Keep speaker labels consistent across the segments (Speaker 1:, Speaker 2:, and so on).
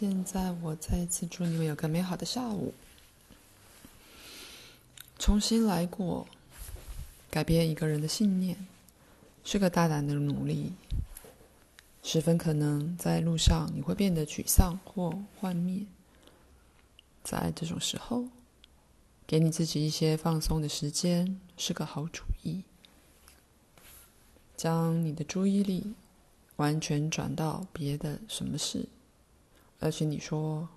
Speaker 1: 现在，我再一次祝你们有个美好的下午。重新来过，改变一个人的信念，是个大胆的努力。十分可能在路上你会变得沮丧或幻灭。在这种时候，给你自己一些放松的时间是个好主意。将你的注意力完全转到别的什么事。而且你说，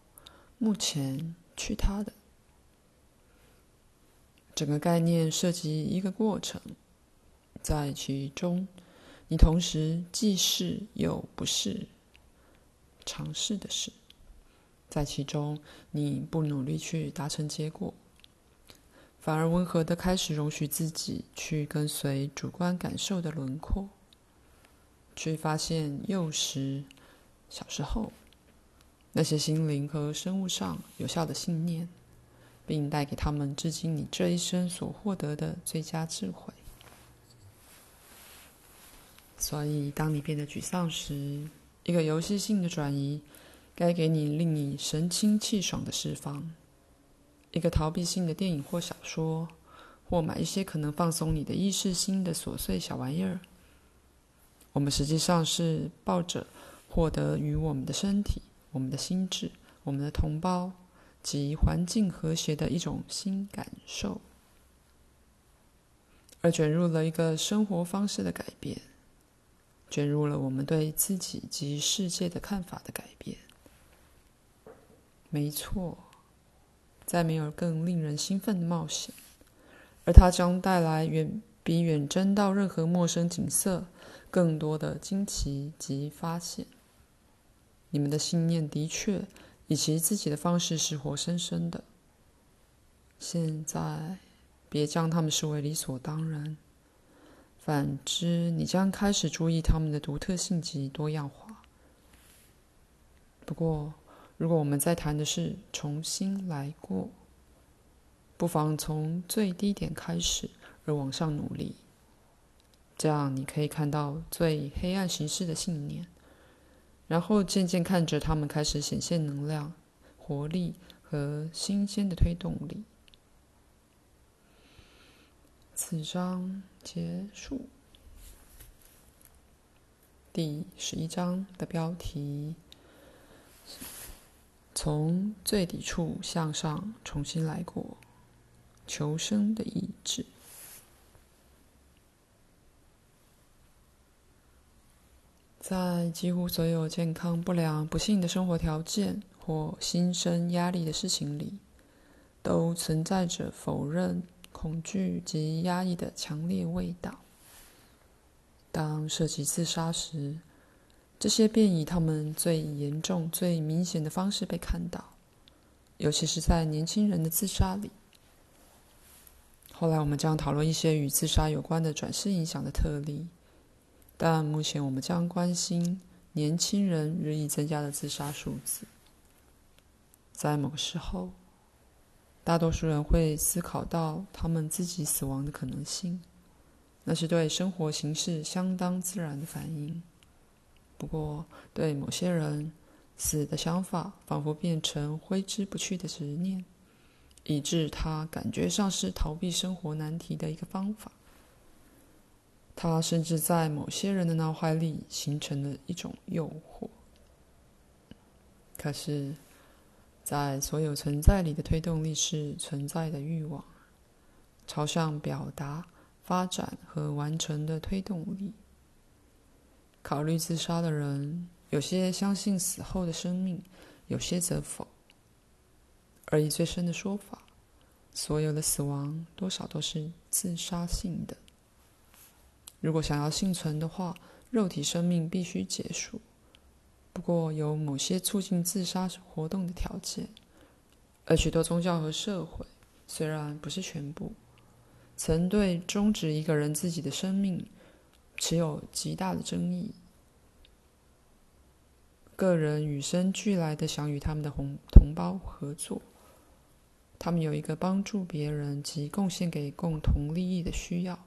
Speaker 1: 目前去他的整个概念涉及一个过程，在其中，你同时既是又不是尝试的事，在其中你不努力去达成结果，反而温和的开始容许自己去跟随主观感受的轮廓，去发现幼时小时候。那些心灵和生物上有效的信念，并带给他们至今你这一生所获得的最佳智慧。所以，当你变得沮丧时，一个游戏性的转移，该给你令你神清气爽的释放；一个逃避性的电影或小说，或买一些可能放松你的意识心的琐碎小玩意儿。我们实际上是抱着获得与我们的身体。我们的心智，我们的同胞及环境和谐的一种新感受，而卷入了一个生活方式的改变，卷入了我们对自己及世界的看法的改变。没错，再没有更令人兴奋的冒险，而它将带来远比远征到任何陌生景色更多的惊奇及发现。你们的信念的确以其自己的方式是活生生的。现在，别将他们视为理所当然。反之，你将开始注意他们的独特性及多样化。不过，如果我们在谈的是重新来过，不妨从最低点开始而往上努力。这样，你可以看到最黑暗形式的信念。然后渐渐看着他们开始显现能量、活力和新鲜的推动力。此章结束。第十一章的标题：从最底处向上重新来过，求生的意志。在几乎所有健康不良、不幸的生活条件或心生压力的事情里，都存在着否认、恐惧及压抑的强烈味道。当涉及自杀时，这些便以他们最严重、最明显的方式被看到，尤其是在年轻人的自杀里。后来，我们将讨论一些与自杀有关的转世影响的特例。但目前，我们将关心年轻人日益增加的自杀数字。在某个时候，大多数人会思考到他们自己死亡的可能性，那是对生活形式相当自然的反应。不过，对某些人，死的想法仿佛变成挥之不去的执念，以致他感觉上是逃避生活难题的一个方法。它甚至在某些人的脑海里形成了一种诱惑。可是，在所有存在里的推动力是存在的欲望，朝向表达、发展和完成的推动力。考虑自杀的人，有些相信死后的生命，有些则否。而以最深的说法，所有的死亡多少都是自杀性的。如果想要幸存的话，肉体生命必须结束。不过，有某些促进自杀活动的条件，而许多宗教和社会，虽然不是全部，曾对终止一个人自己的生命持有极大的争议。个人与生俱来的想与他们的同同胞合作，他们有一个帮助别人及贡献给共同利益的需要。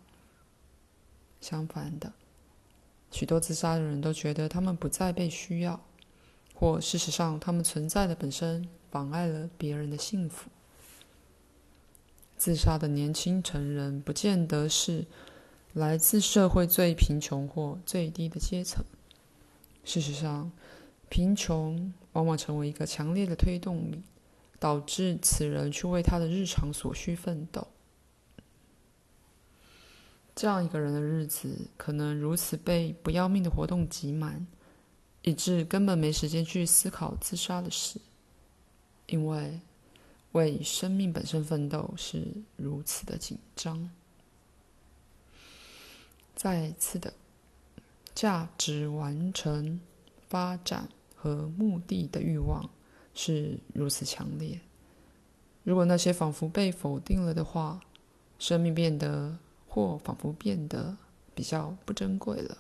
Speaker 1: 相反的，许多自杀的人都觉得他们不再被需要，或事实上他们存在的本身妨碍了别人的幸福。自杀的年轻成人不见得是来自社会最贫穷或最低的阶层。事实上，贫穷往往成为一个强烈的推动力，导致此人去为他的日常所需奋斗。这样一个人的日子可能如此被不要命的活动挤满，以致根本没时间去思考自杀的事，因为为生命本身奋斗是如此的紧张。再次的，价值完成、发展和目的的欲望是如此强烈。如果那些仿佛被否定了的话，生命变得。或仿佛变得比较不珍贵了。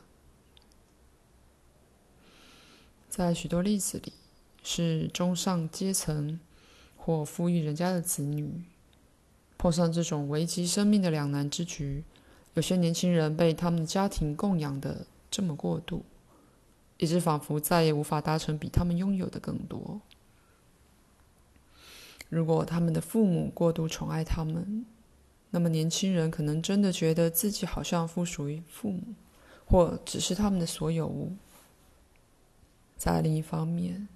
Speaker 1: 在许多例子里，是中上阶层或富裕人家的子女碰上这种危及生命的两难之局。有些年轻人被他们的家庭供养的这么过度，以致仿佛再也无法达成比他们拥有的更多。如果他们的父母过度宠爱他们，那么，年轻人可能真的觉得自己好像附属于父母，或只是他们的所有物。在另一方面，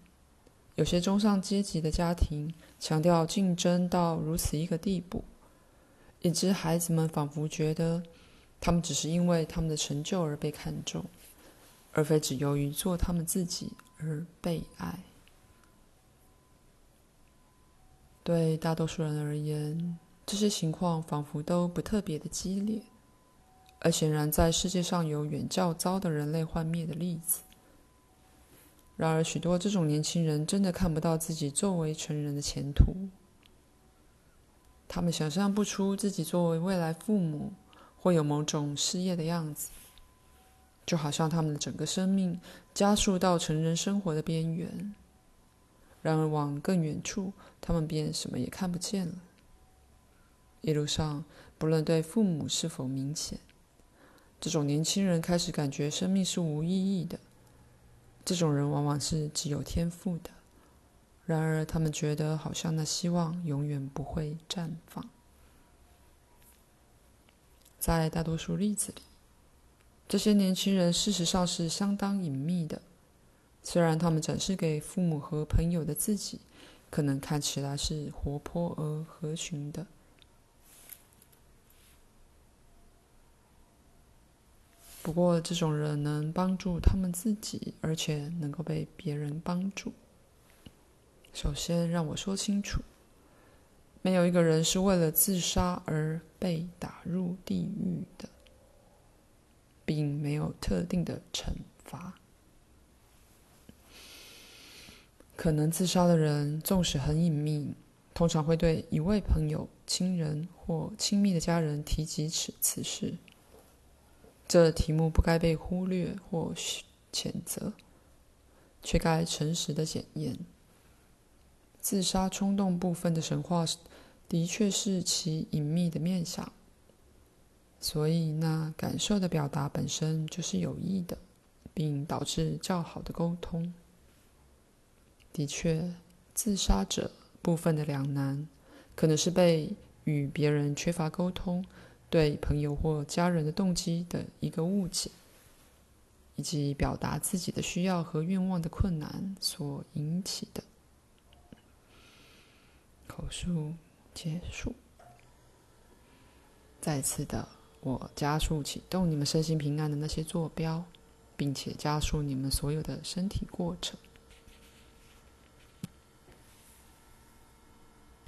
Speaker 1: 有些中上阶级的家庭强调竞争到如此一个地步，以致孩子们仿佛觉得他们只是因为他们的成就而被看重，而非只由于做他们自己而被爱。对大多数人而言，这些情况仿佛都不特别的激烈，而显然在世界上有远较糟的人类幻灭的例子。然而，许多这种年轻人真的看不到自己作为成人的前途。他们想象不出自己作为未来父母会有某种事业的样子，就好像他们的整个生命加速到成人生活的边缘。然而，往更远处，他们便什么也看不见了。一路上，不论对父母是否明显，这种年轻人开始感觉生命是无意义的。这种人往往是极有天赋的，然而他们觉得好像那希望永远不会绽放。在大多数例子里，这些年轻人事实上是相当隐秘的，虽然他们展示给父母和朋友的自己，可能看起来是活泼而合群的。不过，这种人能帮助他们自己，而且能够被别人帮助。首先，让我说清楚：没有一个人是为了自杀而被打入地狱的，并没有特定的惩罚。可能自杀的人，纵使很隐秘，通常会对一位朋友、亲人或亲密的家人提及此此事。这题目不该被忽略或谴责，却该诚实的检验。自杀冲动部分的神话，的确是其隐秘的面相，所以那感受的表达本身就是有益的，并导致较好的沟通。的确，自杀者部分的两难，可能是被与别人缺乏沟通。对朋友或家人的动机的一个误解，以及表达自己的需要和愿望的困难所引起的。口述结束。再次的，我加速启动你们身心平安的那些坐标，并且加速你们所有的身体过程。